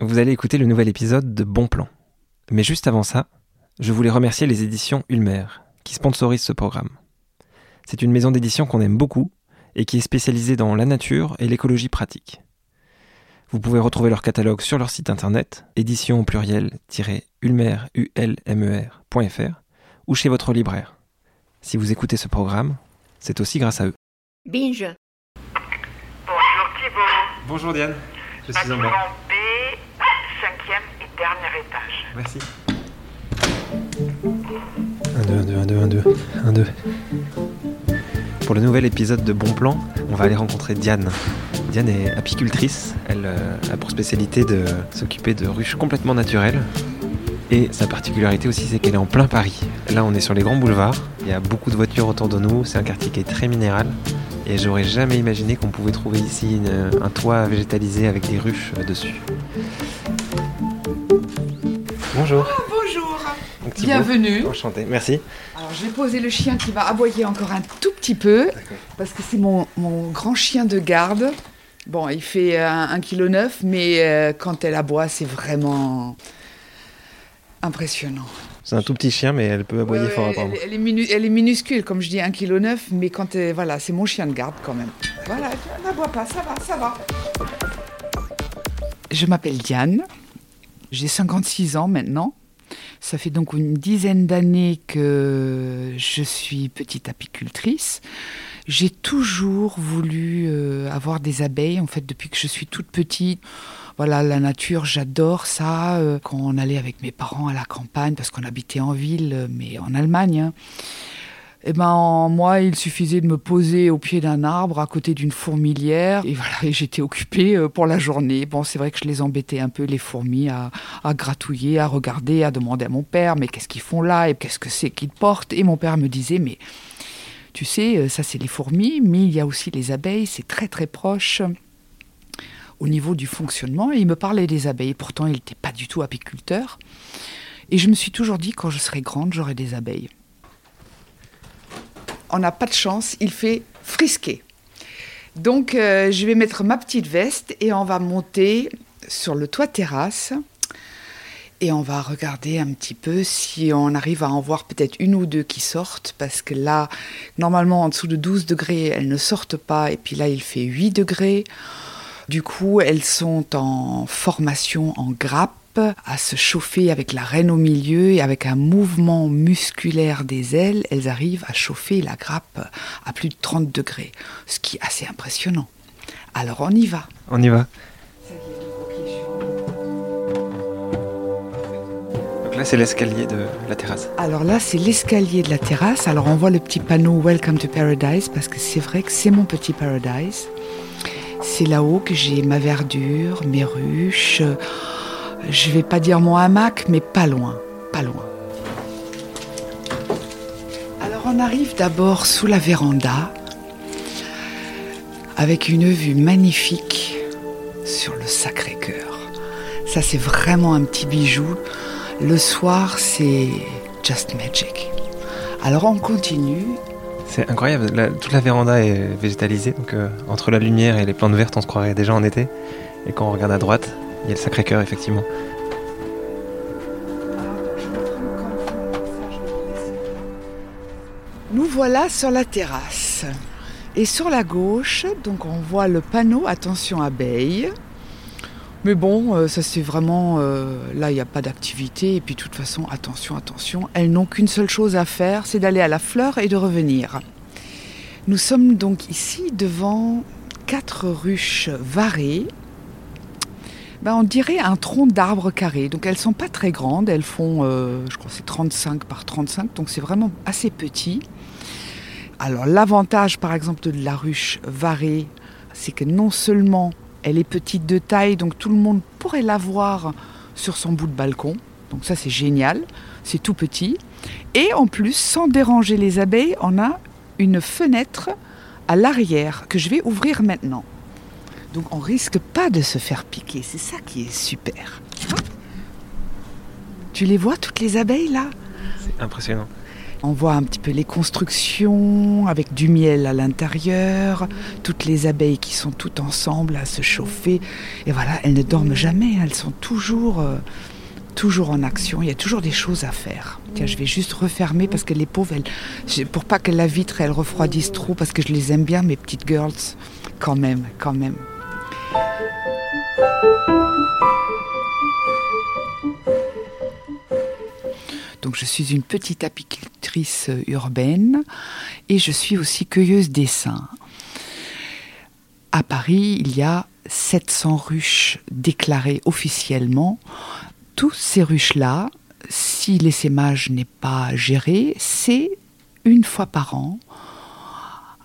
Vous allez écouter le nouvel épisode de Bon Plan. Mais juste avant ça, je voulais remercier les éditions Ulmer, qui sponsorisent ce programme. C'est une maison d'édition qu'on aime beaucoup et qui est spécialisée dans la nature et l'écologie pratique. Vous pouvez retrouver leur catalogue sur leur site internet, édition au pluriel-ulmer.fr ou chez votre libraire. Si vous écoutez ce programme, c'est aussi grâce à eux. Binge. Bonjour Thibault. Bonjour Diane, je Bâtiment B, cinquième et dernier étage. Merci. 1, 2, 1, 2, 1, 2, 1, 2, 1, 2. Pour le nouvel épisode de Bon Plan, on va aller rencontrer Diane. Diane est apicultrice. Elle euh, a pour spécialité de s'occuper de ruches complètement naturelles. Et sa particularité aussi, c'est qu'elle est en plein Paris. Là, on est sur les grands boulevards. Il y a beaucoup de voitures autour de nous. C'est un quartier qui est très minéral. Et j'aurais jamais imaginé qu'on pouvait trouver ici une- un toit végétalisé avec des ruches euh, dessus. Bonjour. Bonjour, Donc, Thibaut. bienvenue. Enchanté, merci. Alors j'ai posé le chien qui va aboyer encore un tout petit peu parce que c'est mon, mon grand chien de garde. Bon, il fait 1,9 kg, mais euh, quand elle aboie, c'est vraiment impressionnant. C'est un tout petit chien, mais elle peut aboyer Ouais, fort elle, elle est minu- elle est minuscule, comme je dis, 1,9 kg, mais quand elle- voilà, c'est mon chien de garde quand même. Voilà, elle n'aboie pas, ça va, ça va. Je m'appelle Diane, j'ai 56 ans maintenant. Ça fait donc une dizaine d'années que je suis petite apicultrice. J'ai toujours voulu euh, avoir des abeilles, en fait, depuis que je suis toute petite. Voilà, la nature, j'adore ça. Euh, Quand on allait avec mes parents à la campagne, parce qu'on habitait en ville, euh, mais en Allemagne, hein, eh ben, en- moi, il suffisait de me poser au pied d'un arbre à côté d'une fourmilière et voilà, et j'étais occupée euh, pour la journée. Bon, c'est vrai que je les embêtais un peu les fourmis à, à gratouiller, à regarder, à demander à mon père, mais qu'est-ce qu'ils font là et qu'est-ce que c'est qu'ils portent? Et mon père me disait, mais tu sais, euh, ça c'est les fourmis, mais il y a aussi les abeilles, c'est très très proche au niveau du fonctionnement. Et il me parlait des abeilles, pourtant il n'était pas du tout apiculteur. Et je me suis toujours dit, quand je serai grande, j'aurai des abeilles on n'a pas de chance, il fait frisquer. Donc euh, je vais mettre ma petite veste et on va monter sur le toit terrasse et on va regarder un petit peu si on arrive à en voir peut-être une ou deux qui sortent parce que là, normalement en dessous de 12 degrés, elles ne sortent pas et puis là il fait 8 degrés. Du coup, elles sont en formation en grappe à se chauffer avec la reine au milieu et avec un mouvement musculaire des ailes, elles arrivent à chauffer la grappe à plus de 30 degrés, ce qui est assez impressionnant. Alors on y va. On y va. Donc là, c'est l'escalier de la terrasse. Alors là, c'est l'escalier de la terrasse. Alors on voit le petit panneau Welcome to Paradise parce que c'est vrai que c'est mon petit paradise. C'est là-haut que j'ai ma verdure, mes ruches. Je vais pas dire mon hamac, mais pas loin, pas loin. Alors on arrive d'abord sous la véranda avec une vue magnifique sur le Sacré-Cœur. Ça c'est vraiment un petit bijou. Le soir c'est just magic. Alors on continue. C'est incroyable. Toute la véranda est végétalisée. Donc, euh, entre la lumière et les plantes vertes, on se croirait déjà en été. Et quand on regarde à droite, il y a le Sacré-Cœur, effectivement. Nous voilà sur la terrasse. Et sur la gauche, donc on voit le panneau attention abeilles. Mais bon, euh, ça c'est vraiment euh, là il n'y a pas d'activité et puis de toute façon attention attention, elles n'ont qu'une seule chose à faire, c'est d'aller à la fleur et de revenir. Nous sommes donc ici devant quatre ruches varées. Ben, on dirait un tronc d'arbre carré. Donc elles sont pas très grandes, elles font, euh, je crois, c'est 35 par 35, donc c'est vraiment assez petit. Alors l'avantage, par exemple, de la ruche varée, c'est que non seulement elle est petite de taille, donc tout le monde pourrait la voir sur son bout de balcon. Donc ça c'est génial, c'est tout petit. Et en plus, sans déranger les abeilles, on a une fenêtre à l'arrière que je vais ouvrir maintenant. Donc on risque pas de se faire piquer, c'est ça qui est super. Tu les vois toutes les abeilles là? C'est impressionnant. On voit un petit peu les constructions avec du miel à l'intérieur, toutes les abeilles qui sont toutes ensemble à se chauffer. Et voilà, elles ne dorment jamais, elles sont toujours, euh, toujours en action. Il y a toujours des choses à faire. Tiens, je vais juste refermer parce que les pauvres, elles, pour pas que la vitre elle refroidisse trop, parce que je les aime bien, mes petites girls, quand même, quand même. Donc je suis une petite apicultrice urbaine et je suis aussi cueilleuse d'essaims. À Paris, il y a 700 ruches déclarées officiellement. Tous ces ruches-là, si l'essaimage n'est pas géré, c'est une fois par an,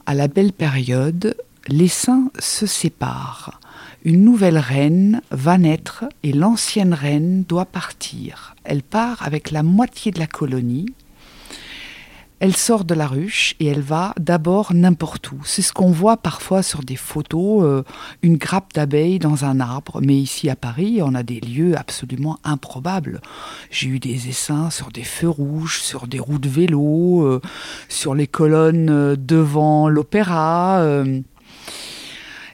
à la belle période, l'essaim se sépare une nouvelle reine va naître et l'ancienne reine doit partir. Elle part avec la moitié de la colonie. Elle sort de la ruche et elle va d'abord n'importe où. C'est ce qu'on voit parfois sur des photos, euh, une grappe d'abeilles dans un arbre. Mais ici à Paris, on a des lieux absolument improbables. J'ai eu des essaims sur des feux rouges, sur des roues de vélo, euh, sur les colonnes euh, devant l'opéra.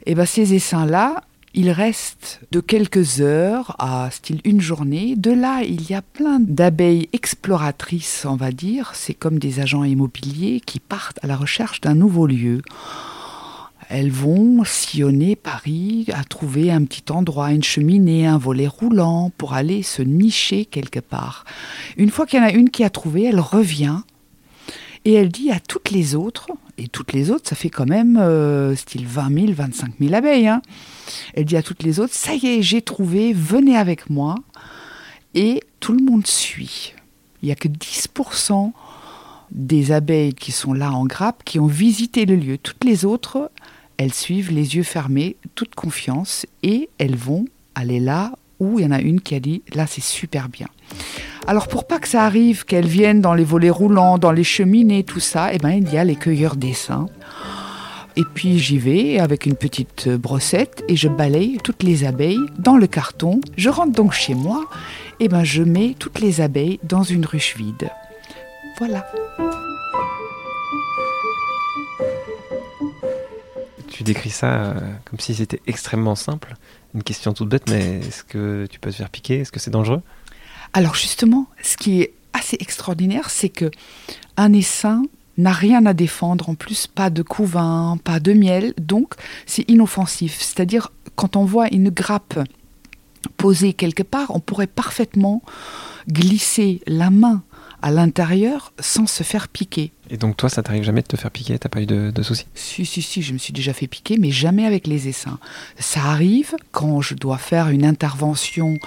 et ben ces essaims-là, il reste de quelques heures à style une journée. De là, il y a plein d'abeilles exploratrices, on va dire. C'est comme des agents immobiliers qui partent à la recherche d'un nouveau lieu. Elles vont sillonner Paris à trouver un petit endroit, une cheminée, un volet roulant pour aller se nicher quelque part. Une fois qu'il y en a une qui a trouvé, elle revient et elle dit à toutes les autres, et toutes les autres, ça fait quand même euh, style 20 000, 25 000 abeilles. Hein. Elle dit à toutes les autres, ça y est, j'ai trouvé, venez avec moi. Et tout le monde suit. Il n'y a que 10% des abeilles qui sont là en grappe qui ont visité le lieu. Toutes les autres, elles suivent les yeux fermés, toute confiance, et elles vont aller là où il y en a une qui a dit, là c'est super bien. Alors pour pas que ça arrive qu'elles viennent dans les volets roulants, dans les cheminées, tout ça, eh ben il y a les cueilleurs d'essaims. Et puis j'y vais avec une petite brossette et je balaye toutes les abeilles dans le carton. Je rentre donc chez moi et ben je mets toutes les abeilles dans une ruche vide. Voilà. Tu décris ça euh, comme si c'était extrêmement simple. Une question toute bête, mais est-ce que tu peux te faire piquer? Est-ce que c'est dangereux? Alors justement, ce qui est assez extraordinaire, c'est que un essaim n'a rien à défendre, en plus pas de couvain, pas de miel, donc c'est inoffensif. C'est-à-dire quand on voit une grappe posée quelque part, on pourrait parfaitement glisser la main à l'intérieur sans se faire piquer. Et donc toi, ça t'arrive jamais de te faire piquer? T'as pas eu de, soucis? Si, si, si, je me suis déjà fait piquer, mais jamais avec les essaims. Ça arrive quand je dois faire une intervention,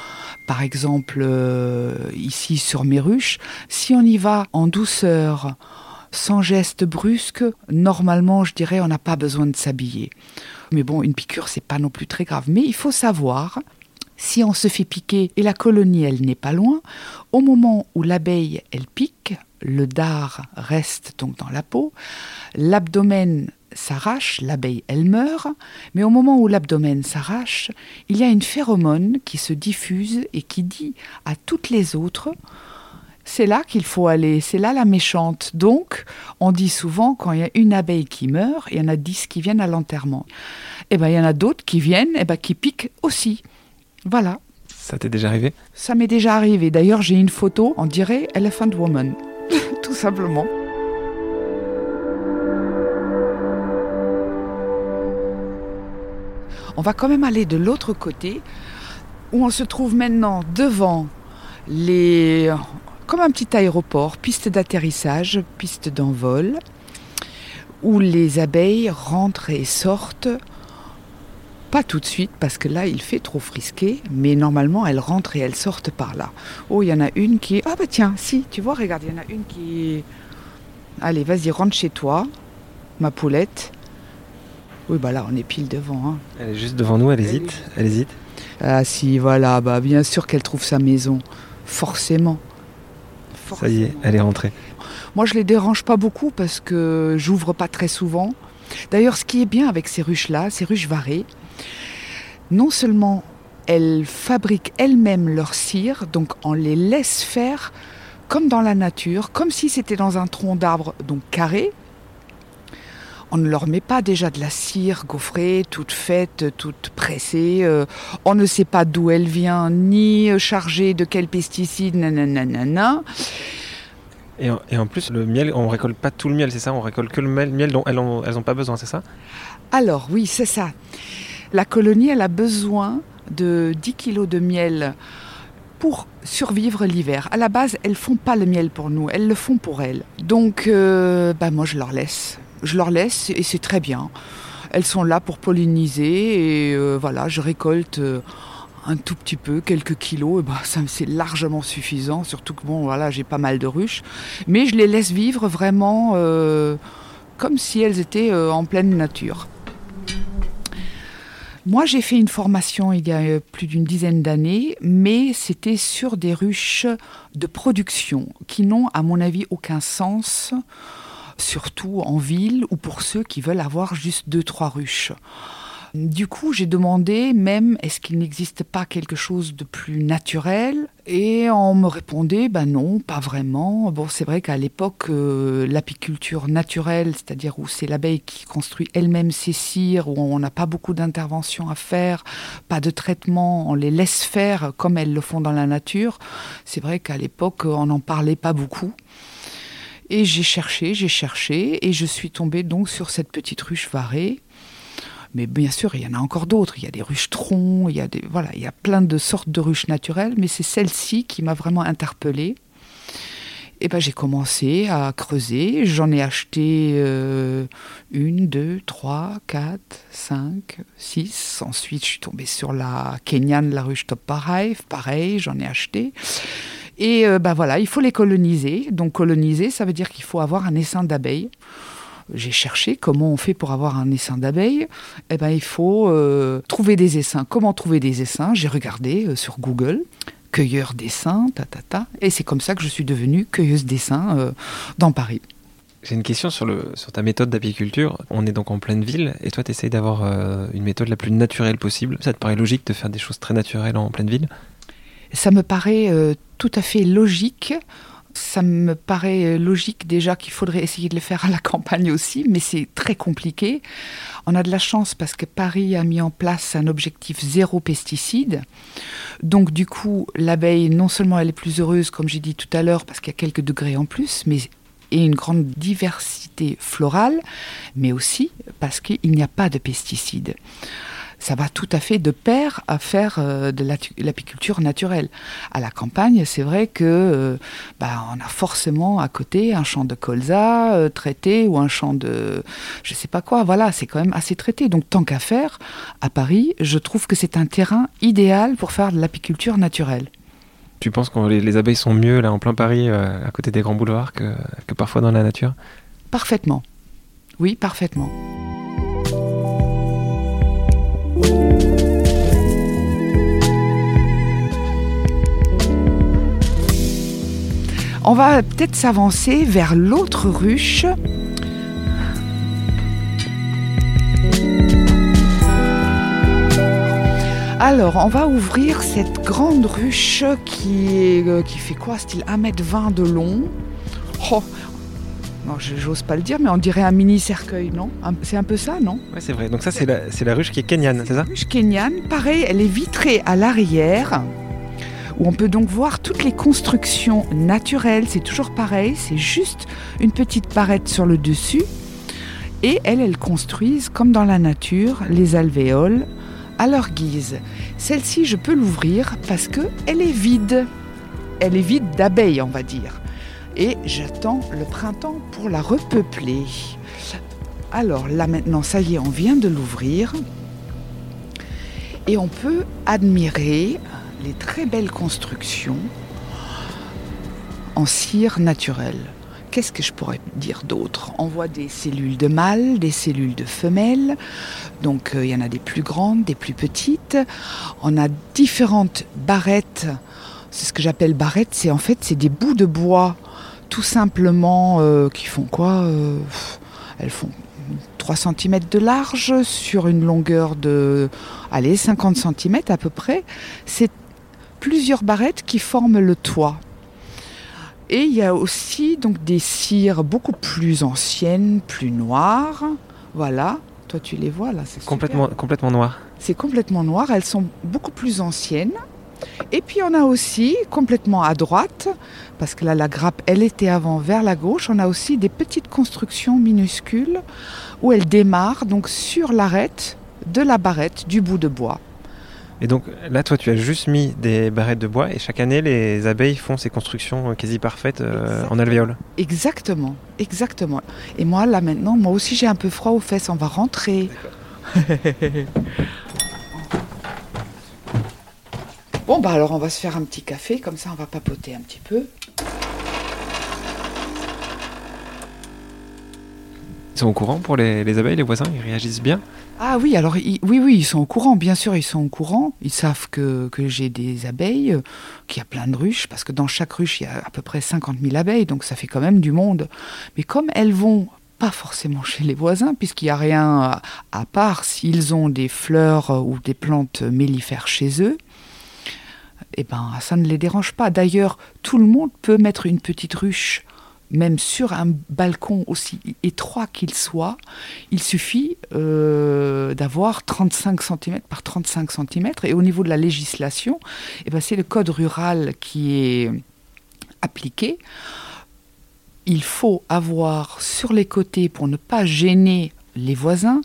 par exemple euh, ici sur mes ruches. Si on y va en douceur, sans geste brusque, normalement, je dirais, on n'a pas besoin de s'habiller. Mais bon, une piqûre, c'est pas non plus très grave. Mais il faut savoir si on se fait piquer et la colonie, elle n'est pas loin, au moment où l'abeille, elle pique, le dard reste donc dans la peau, l'abdomen s'arrache, l'abeille, elle meurt, mais au moment où l'abdomen s'arrache, il y a une phéromone qui se diffuse et qui dit à toutes les autres, c'est là qu'il faut aller, c'est là la méchante. Donc, on dit souvent, quand il y a une abeille qui meurt, il y en a dix qui viennent à l'enterrement. Eh bien, il y en a d'autres qui viennent, et eh ben, qui piquent aussi. Voilà. Ça t'est déjà arrivé? Ça m'est déjà arrivé. D'ailleurs, j'ai une photo, on dirait Elephant Woman. Tout simplement. On va quand même aller de l'autre côté, où on se trouve maintenant devant les. comme un petit aéroport, piste d'atterrissage, piste d'envol, où les abeilles rentrent et sortent pas tout de suite parce que là il fait trop frisqué, mais normalement elles rentrent et elles sortent par là. Oh, il y en a une qui Ah bah tiens, si, tu vois, regarde, il y en a une qui Allez, vas-y, rentre chez toi, ma poulette. Oui, bah là, on est pile devant. Hein. Elle est juste devant nous, elle hésite, elle hésite. Ah si, voilà, bah bien sûr qu'elle trouve sa maison. Forcément. Ça y est, elle est rentrée. Moi, je les dérange pas beaucoup parce que j'ouvre pas très souvent. D'ailleurs, ce qui est bien avec ces ruches-là, ces ruches varées, non seulement elles fabriquent elles-mêmes leur cire, donc on les laisse faire comme dans la nature, comme si c'était dans un tronc d'arbre, donc carré. On ne leur met pas déjà de la cire gaufrée, toute faite, toute pressée. euh, on ne sait pas d'où elle vient, ni chargée de quels pesticides, nanana. Et en, et en plus, le miel, on récolte pas tout le miel, c'est ça? On récolte que le miel, miel dont elles ont, elles ont pas besoin, c'est ça? Alors oui, c'est ça. La colonie, elle a besoin de 10 kilos de miel pour survivre l'hiver. À la base, elles font pas le miel pour nous, elles le font pour elles. Donc, euh, bah moi, je leur laisse. Je leur laisse et c'est très bien. Elles sont là pour polliniser et euh, voilà, je récolte euh, un tout petit peu, quelques kilos. Et bah, ça, c'est largement suffisant. Surtout que bon, voilà, j'ai pas mal de ruches, mais je les laisse vivre vraiment comme si elles étaient en pleine nature. Moi, j'ai fait une formation il y a euh, plus d'une dizaine d'années, mais c'était sur des ruches de production qui n'ont, à mon avis, aucun sens, surtout en ville ou pour ceux qui veulent avoir juste deux, trois ruches. Du coup, j'ai demandé même est-ce qu'il n'existe pas quelque chose de plus naturel? Et on me répondait ben non, pas vraiment. Bon, c'est vrai qu'à l'époque, euh, l'apiculture naturelle, c'est-à-dire où c'est l'abeille qui construit elle-même ses cires, où on n'a pas beaucoup d'interventions à faire, pas de traitement, on les laisse faire comme elles le font dans la nature. C'est vrai qu'à l'époque, on n'en parlait pas beaucoup. Et j'ai cherché, j'ai cherché, et je suis tombée donc sur cette petite ruche varée. Mais bien sûr, il y en a encore d'autres. Il y a des ruches troncs, il y a des voilà, il y a plein de sortes de ruches naturelles, mais c'est celle-ci qui m'a vraiment interpellée. Et ben j'ai commencé à creuser. J'en ai acheté euh, une, deux, trois, quatre, cinq, six. Ensuite, je suis tombée sur la Kenyan, la ruche Top Parhive. Pareil, j'en ai acheté. Et euh, ben voilà, il faut les coloniser. Donc coloniser, ça veut dire qu'il faut avoir un essaim d'abeilles j'ai cherché comment on fait pour avoir un essaim d'abeilles. Eh ben, il faut euh, trouver des essaims. Comment trouver des essaims? J'ai regardé euh, sur Google cueilleur d'essaims, ta, ta, ta. Et c'est comme ça que je suis devenue cueilleuse d'essaims euh, dans Paris. J'ai une question sur, le, sur ta méthode d'apiculture. On est donc en pleine ville et toi, tu essayes d'avoir euh, une méthode la plus naturelle possible. Ça te paraît logique de faire des choses très naturelles en pleine ville? Ça me paraît tout à fait logique. Ça me paraît logique déjà qu'il faudrait essayer de le faire à la campagne aussi, mais c'est très compliqué. On a de la chance parce que Paris a mis en place un objectif zéro pesticide. Donc du coup, l'abeille, non seulement elle est plus heureuse, comme j'ai dit tout à l'heure, parce qu'il y a quelques degrés en plus, mais et une grande diversité florale, mais aussi parce qu'il n'y a pas de pesticides ça va tout à fait de pair à faire euh, de l'apiculture naturelle. À la campagne, c'est vrai que euh, bah, on a forcément à côté un champ de colza euh, traité ou un champ de je sais pas quoi. Voilà, c'est quand même assez traité. Donc tant qu'à faire, à Paris, je trouve que c'est un terrain idéal pour faire de l'apiculture naturelle. Tu penses que les, les, abeilles sont mieux là en plein Paris, euh, à côté des grands boulevards, que, que parfois dans la nature? Parfaitement. Oui, parfaitement. On va peut-être s'avancer vers l'autre ruche. Alors, on va ouvrir cette grande ruche qui, euh, qui fait quoi Style 1m20 de long. Oh, non, j'ose pas le dire, mais on dirait un mini cercueil, non C'est un peu ça, non Ouais, c'est vrai. Donc ça, c'est la, la, ruche qui est kenyane, c'est ça La ruche kenyane, pareil, elle est vitrée à l'arrière, où on peut donc voir toutes les constructions naturelles. C'est toujours pareil, c'est juste une petite barrette sur le dessus. Et elles, elles construisent, comme dans la nature, les alvéoles à leur guise. Celle-ci, je peux l'ouvrir parce que elle est vide. Elle est vide d'abeilles, on va dire et j'attends le printemps pour la repeupler. Alors là maintenant, ça y est, on vient de l'ouvrir et on peut admirer les très belles constructions en cire naturelle. Qu'est-ce que je pourrais dire d'autre? On voit des cellules de mâles, des cellules de femelles. Donc il euh, y en a des plus grandes, des plus petites. On a différentes barrettes. C'est ce que j'appelle barrettes. C'est en fait c'est des bouts de bois tout simplement euh, qui font quoi euh, Elles font 3 cm de large sur une longueur de allez, 50 cm à peu près. C'est plusieurs barrettes qui forment le toit. Et il y a aussi donc des cires beaucoup plus anciennes, plus noires. Voilà. Toi, tu les vois là, c'est super. Complètement, complètement noir. C'est complètement noir. Elles sont beaucoup plus anciennes. Et puis on a aussi, complètement à droite, parce que là la grappe, elle était avant vers la gauche, on a aussi des petites constructions minuscules où elles démarrent donc sur l'arête de la barrette du bout de bois. Et donc là, toi, tu as juste mis des barrettes de bois et chaque année, les abeilles font ces constructions euh, quasi parfaites euh, en alvéole. Exactement, exactement. Et moi là maintenant, moi aussi j'ai un peu froid aux fesses, on va rentrer. Bon, bah alors on va se faire un petit café, comme ça on va papoter un petit peu. Ils sont au courant pour les, les abeilles, les voisins Ils réagissent bien? Ah oui, alors ils- oui, oui, ils sont au courant, bien sûr, ils sont au courant. Ils savent que, que j'ai des abeilles, qu'il y a plein de ruches, parce que dans chaque ruche, il y a à peu près 50 000 abeilles, donc ça fait quand même du monde. Mais comme elles vont pas forcément chez les voisins, puisqu'il n'y a rien à, à part s'ils ont des fleurs ou des plantes mellifères chez eux, eh ben, ça ne les dérange pas. D'ailleurs, tout le monde peut mettre une petite ruche, même sur un balcon aussi étroit qu'il soit. Il suffit euh, d'avoir 35 cm par 35 cm. Et au niveau de la législation, eh ben, c'est le code rural qui est appliqué. Il faut avoir sur les côtés, pour ne pas gêner les voisins,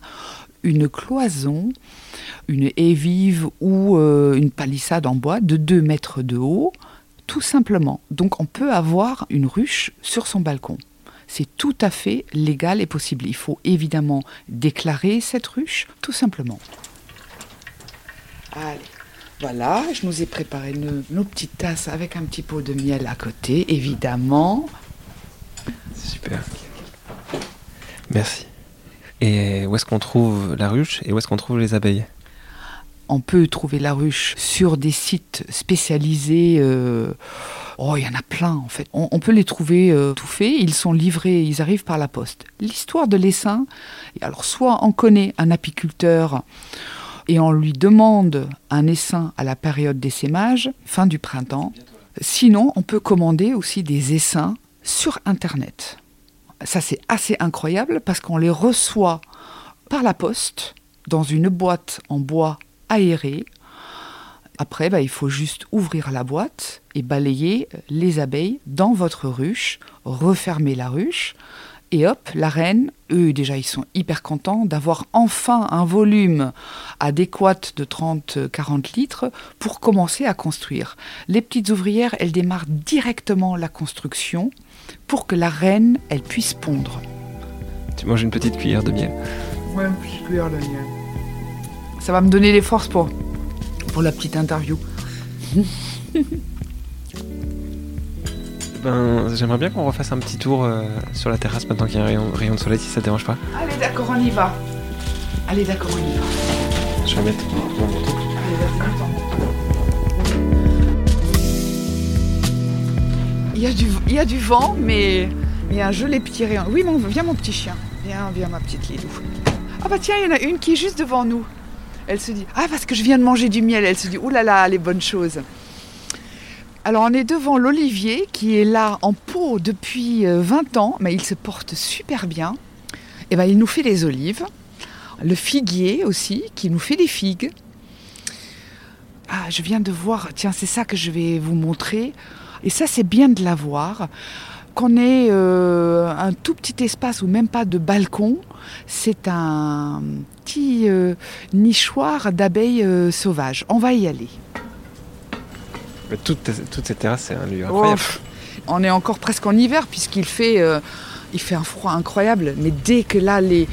une cloison une haie vive ou euh, une palissade en bois de 2 mètres de haut, tout simplement. Donc on peut avoir une ruche sur son balcon. C'est tout à fait légal et possible. Il faut évidemment déclarer cette ruche, tout simplement. Allez, voilà, je nous ai préparé nos, nos petites tasses avec un petit pot de miel à côté, évidemment. Super. Merci. Et où est-ce qu'on trouve la ruche et où est-ce qu'on trouve les abeilles? On peut trouver la ruche sur des sites spécialisés. euh, Oh, il y en a plein en fait. On, peut les trouver euh, tout faits. Ils sont livrés, ils arrivent par la poste. L'histoire de l'essaim, alors soit on connaît un apiculteur et on lui demande un essaim à la période d'essaimage, fin du printemps. Sinon, on peut commander aussi des essaims sur Internet. Ça, c'est assez incroyable parce qu'on les reçoit par la poste dans une boîte en bois aéré. Après, bah, il faut juste ouvrir la boîte et balayer les abeilles dans votre ruche, refermer la ruche. Et hop, la reine, eux déjà, ils sont hyper contents d'avoir enfin un volume adéquat de 30-40 litres pour commencer à construire. Les petites ouvrières, elles démarrent directement la construction pour que la reine, elle puisse pondre. Tu manges une petite cuillère de miel. Ouais, une petite cuillère de miel. Ça va me donner les forces pour, pour la petite interview. Ben, j'aimerais bien qu'on refasse un petit tour euh, sur la terrasse maintenant qu'il y a un rayon, rayon de soleil, si ça te dérange pas. Allez, d'accord, on y va. Allez, d'accord, on y va. Je vais mettre mon manteau. Allez, vas-y. Il y, a du, il y a du vent, mais il y a un joli petit rayon. Oui, mon, viens mon petit chien. Viens, viens ma petite Lilou. Ah bah tiens, il y en a une qui est juste devant nous. Elle se dit, ah parce que je viens de manger du miel. Elle se dit, oh là les bonnes choses. Alors on est devant l'olivier qui est là en pot depuis euh, 20 ans, mais il se porte super bien. Et ben il nous fait des olives. Le figuier aussi, qui nous fait des figues. Ah, je viens de voir, tiens, c'est ça que je vais vous montrer. Et ça, c'est bien de l'avoir. Qu'on ait euh, un tout petit espace ou même pas de balcon, c'est un petit euh, nichoir d'abeilles euh, sauvages. On va y aller. Mais toute, toute cette terrasse, c'est un lieu incroyable. Oh, pff, on est encore presque en hiver puisqu'il fait, il fait un froid incroyable. Mais dès que là, les,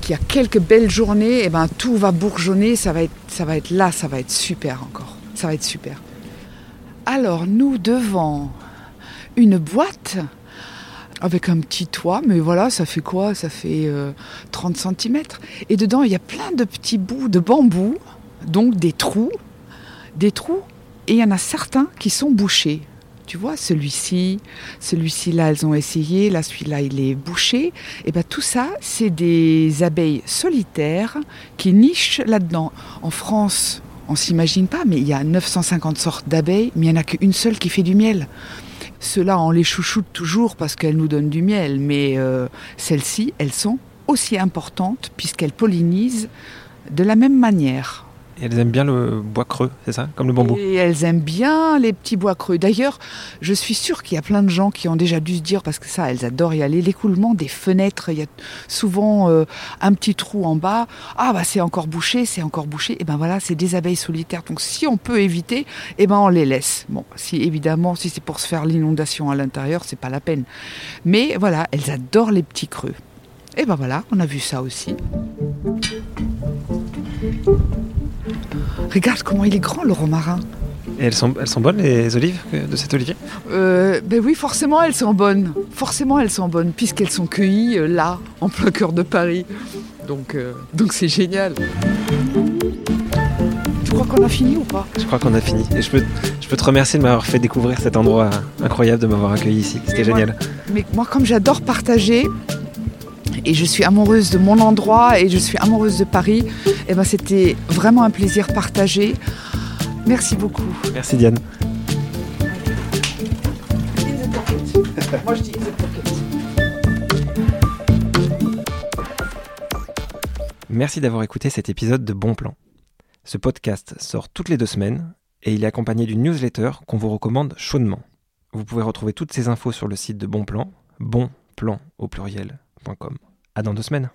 qu'il y a quelques belles journées, et ben tout va bourgeonner. Ça va être, ça va être là, ça va être super encore. Ça va être super. Alors nous devant une boîte avec un petit toit, mais voilà, ça fait quoi? Ça fait euh, 30 cm. Et dedans, il y a plein de petits bouts de bambou, donc des trous, des trous et il y en a certains qui sont bouchés. Tu vois, celui-ci, celui-ci là, elles ont essayé, là, celui-là, il est bouché. Et bien tout ça, c'est des abeilles solitaires qui nichent là-dedans. En France, on s'imagine pas, mais il y a 950 sortes d'abeilles, mais il n'y en a qu'une seule qui fait du miel. Ceux-là, on les chouchoute toujours parce qu'elles nous donnent du miel, mais euh, celles-ci, elles sont aussi importantes puisqu'elles pollinisent de la même manière. Elles aiment bien le bois creux, c'est ça? Comme le bambou Et elles aiment bien les petits bois creux. D'ailleurs, je suis sûre qu'il y a plein de gens qui ont déjà dû se dire, parce que ça, elles adorent y aller, l'écoulement des fenêtres, il y a souvent euh, un petit trou en bas. Ah, bah c'est encore bouché, c'est encore bouché. Et ben voilà, c'est des abeilles solitaires. Donc si on peut éviter, et ben on les laisse. Bon, si évidemment, si c'est pour se faire l'inondation à l'intérieur, c'est pas la peine. Mais voilà, elles adorent les petits creux. Et ben voilà, on a vu ça aussi. Regarde comment il est grand le romarin. Et elles sont, elles sont bonnes les olives de cet olivier? Euh, ben oui, forcément elles sont bonnes. Forcément elles sont bonnes puisqu'elles sont cueillies euh, là, en plein cœur de Paris. Donc euh, donc c'est génial. Tu crois qu'on a fini ou pas? Je crois qu'on a fini. Et je peux, je peux te remercier de m'avoir fait découvrir cet endroit incroyable, de m'avoir accueilli ici. C'était génial. Mais moi comme j'adore partager et je suis amoureuse de mon endroit et je suis amoureuse de Paris, et ben c'était vraiment un plaisir partagé. Merci beaucoup. Merci Diane. Merci d'avoir écouté cet épisode de Bon Plan. Ce podcast sort toutes les deux semaines et il est accompagné d'une newsletter qu'on vous recommande chaudement. Vous pouvez retrouver toutes ces infos sur le site de Bon Plan, bonplan au pluriel.com. Dans deux semaines.